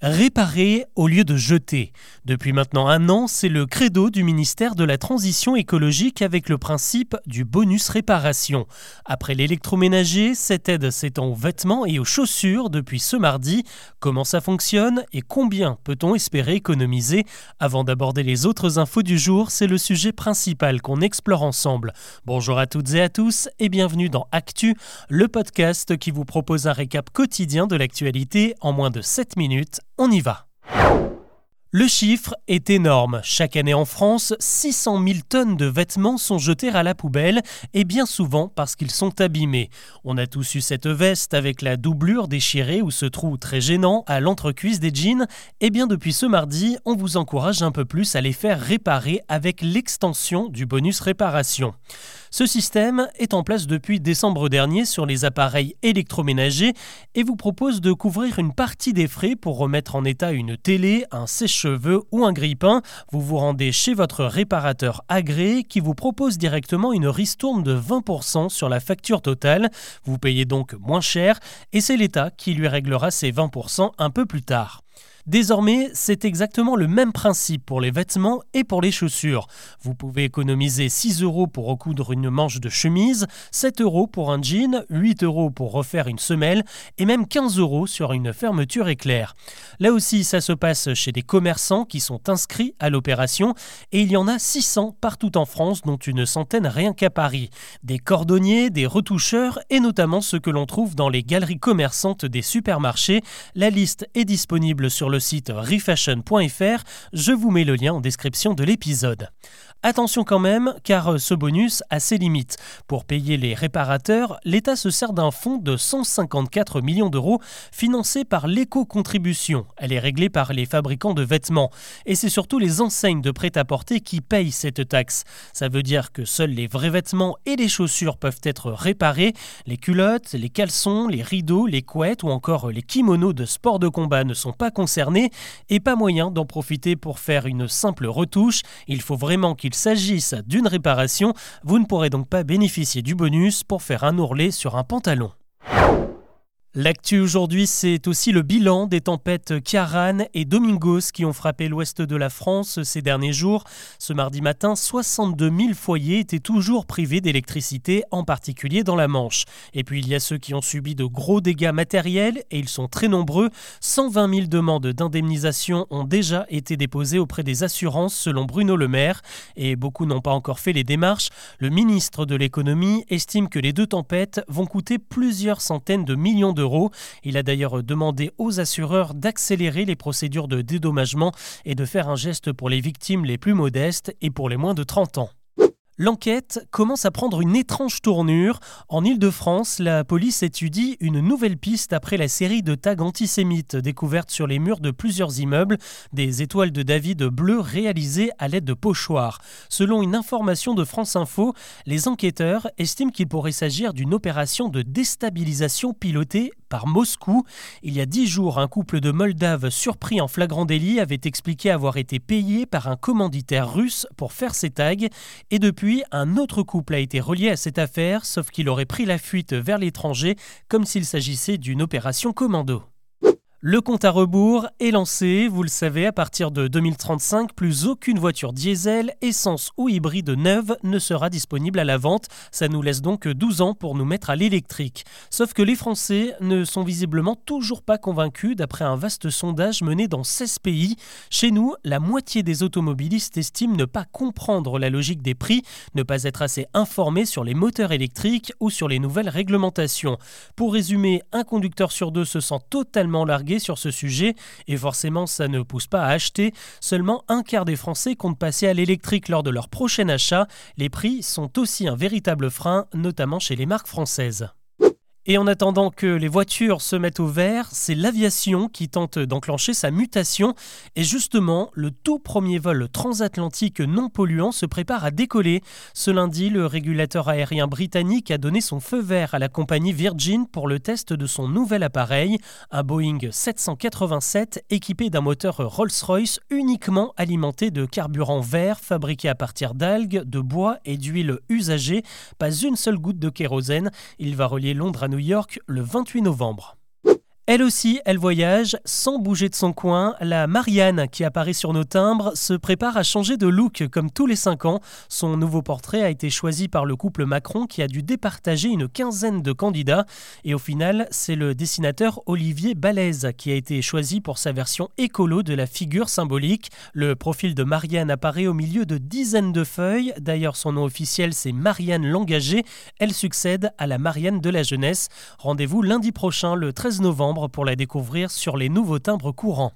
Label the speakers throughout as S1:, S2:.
S1: Réparer au lieu de jeter. Depuis maintenant un an, c'est le credo du ministère de la Transition écologique avec le principe du bonus réparation. Après l'électroménager, cette aide s'étend aux vêtements et aux chaussures depuis ce mardi. Comment ça fonctionne et combien peut-on espérer économiser? Avant d'aborder les autres infos du jour, c'est le sujet principal qu'on explore ensemble. Bonjour à toutes et à tous et bienvenue dans Actu, le podcast qui vous propose un récap quotidien de l'actualité en moins de 7 minutes on y va. Le chiffre est énorme. Chaque année en France, 600 000 tonnes de vêtements sont jetées à la poubelle, et bien souvent parce qu'ils sont abîmés. On a tous eu cette veste avec la doublure déchirée ou ce trou très gênant à l'entrecuisse des jeans. Et bien depuis ce mardi, on vous encourage un peu plus à les faire réparer avec l'extension du bonus réparation. Ce système est en place depuis décembre dernier sur les appareils électroménagers et vous propose de couvrir une partie des frais pour remettre en état une télé, un ou un grille-pain. Vous vous rendez chez votre réparateur agréé qui vous propose directement une ristourne de 20% sur la facture totale. Vous payez donc moins cher et c'est l'État qui lui réglera ces 20% un peu plus tard. Désormais, c'est exactement le même principe pour les vêtements et pour les chaussures. Vous pouvez économiser 6 euros pour recoudre une manche de chemise, 7 euros pour un jean, 8 euros pour refaire une semelle et même 15 euros sur une fermeture éclair. Là aussi, ça se passe chez des commerçants qui sont inscrits à l'opération et il y en a 600 partout en France, dont une centaine rien qu'à Paris. Des cordonniers, des retoucheurs et notamment ceux que l'on trouve dans les galeries commerçantes des supermarchés. La liste est disponible sur le site refashion.fr. Je vous mets le lien en description de l'épisode. Attention quand même, car ce bonus a ses limites. Pour payer les réparateurs, l'État se sert d'un fonds de 154 millions d'euros financé par l'éco-contribution. Elle est réglée par les fabricants de vêtements. Et c'est surtout les enseignes de prêt-à-porter qui payent cette taxe. Ça veut dire que seuls les vrais vêtements et les chaussures peuvent être réparés. Les culottes, les caleçons, les rideaux, les couettes ou encore les kimonos de sport de combat ne sont pas concernés et pas moyen d'en profiter pour faire une simple retouche. Il faut vraiment qu'il s'agisse d'une réparation, vous ne pourrez donc pas bénéficier du bonus pour faire un ourlet sur un pantalon. L'actu aujourd'hui, c'est aussi le bilan des tempêtes Kiaran et Domingos qui ont frappé l'ouest de la France ces derniers jours. Ce mardi matin, 62 000 foyers étaient toujours privés d'électricité, en particulier dans la Manche. Et puis il y a ceux qui ont subi de gros dégâts matériels, et ils sont très nombreux. 120 000 demandes d'indemnisation ont déjà été déposées auprès des assurances, selon Bruno Le Maire, et beaucoup n'ont pas encore fait les démarches. Le ministre de l'économie estime que les deux tempêtes vont coûter plusieurs centaines de millions d'euros il a d'ailleurs demandé aux assureurs d'accélérer les procédures de dédommagement et de faire un geste pour les victimes les plus modestes et pour les moins de 30 ans. L'enquête commence à prendre une étrange tournure. En Ile-de-France, la police étudie une nouvelle piste après la série de tags antisémites découvertes sur les murs de plusieurs immeubles, des étoiles de David bleues réalisées à l'aide de pochoirs. Selon une information de France Info, les enquêteurs estiment qu'il pourrait s'agir d'une opération de déstabilisation pilotée par Moscou. Il y a dix jours, un couple de Moldaves surpris en flagrant délit avait expliqué avoir été payé par un commanditaire russe pour faire ces tags. Et depuis, un autre couple a été relié à cette affaire, sauf qu'il aurait pris la fuite vers l'étranger, comme s'il s'agissait d'une opération commando. Le compte à rebours est lancé, vous le savez, à partir de 2035, plus aucune voiture diesel, essence ou hybride neuve ne sera disponible à la vente. Ça nous laisse donc 12 ans pour nous mettre à l'électrique. Sauf que les Français ne sont visiblement toujours pas convaincus d'après un vaste sondage mené dans 16 pays. Chez nous, la moitié des automobilistes estiment ne pas comprendre la logique des prix, ne pas être assez informés sur les moteurs électriques ou sur les nouvelles réglementations. Pour résumer, un conducteur sur deux se sent totalement largué sur ce sujet et forcément ça ne pousse pas à acheter. Seulement un quart des Français comptent passer à l'électrique lors de leur prochain achat. Les prix sont aussi un véritable frein, notamment chez les marques françaises. Et en attendant que les voitures se mettent au vert, c'est l'aviation qui tente d'enclencher sa mutation. Et justement, le tout premier vol transatlantique non polluant se prépare à décoller. Ce lundi, le régulateur aérien britannique a donné son feu vert à la compagnie Virgin pour le test de son nouvel appareil, un Boeing 787 équipé d'un moteur Rolls-Royce uniquement alimenté de carburant vert fabriqué à partir d'algues, de bois et d'huile usagée. Pas une seule goutte de kérosène. Il va relier Londres à New York le 28 novembre. Elle aussi, elle voyage sans bouger de son coin. La Marianne qui apparaît sur nos timbres se prépare à changer de look comme tous les 5 ans. Son nouveau portrait a été choisi par le couple Macron qui a dû départager une quinzaine de candidats. Et au final, c'est le dessinateur Olivier Balèze qui a été choisi pour sa version écolo de la figure symbolique. Le profil de Marianne apparaît au milieu de dizaines de feuilles. D'ailleurs, son nom officiel, c'est Marianne Langagé. Elle succède à la Marianne de la jeunesse. Rendez-vous lundi prochain, le 13 novembre pour la découvrir sur les nouveaux timbres courants.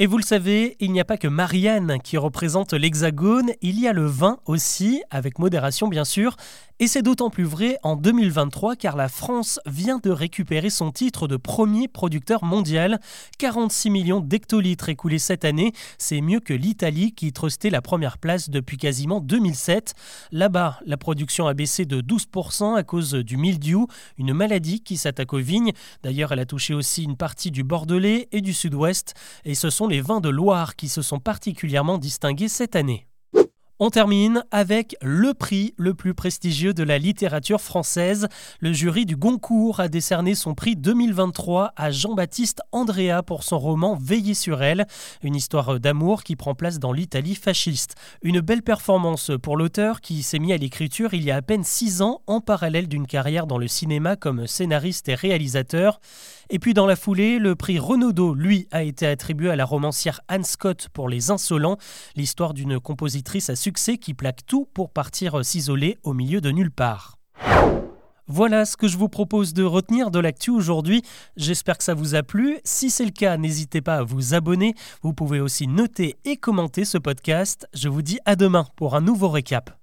S1: Et vous le savez, il n'y a pas que Marianne qui représente l'Hexagone, il y a le vin aussi, avec modération bien sûr, et c'est d'autant plus vrai en 2023 car la France vient de récupérer son titre de premier producteur mondial. 46 millions d'hectolitres écoulés cette année, c'est mieux que l'Italie qui trustait la première place depuis quasiment 2007. Là-bas, la production a baissé de 12% à cause du mildiou, une maladie qui s'attaque aux vignes. D'ailleurs, elle a touché aussi une partie du Bordelais et du Sud-Ouest, et ce les vins de Loire qui se sont particulièrement distingués cette année. On termine avec le prix le plus prestigieux de la littérature française. Le jury du Goncourt a décerné son prix 2023 à Jean-Baptiste Andrea pour son roman Veiller sur elle, une histoire d'amour qui prend place dans l'Italie fasciste. Une belle performance pour l'auteur qui s'est mis à l'écriture il y a à peine six ans en parallèle d'une carrière dans le cinéma comme scénariste et réalisateur. Et puis dans la foulée, le prix Renaudot, lui, a été attribué à la romancière Anne Scott pour Les Insolents, l'histoire d'une compositrice à succès qui plaque tout pour partir s'isoler au milieu de nulle part. Voilà ce que je vous propose de retenir de l'actu aujourd'hui. J'espère que ça vous a plu. Si c'est le cas, n'hésitez pas à vous abonner. Vous pouvez aussi noter et commenter ce podcast. Je vous dis à demain pour un nouveau récap.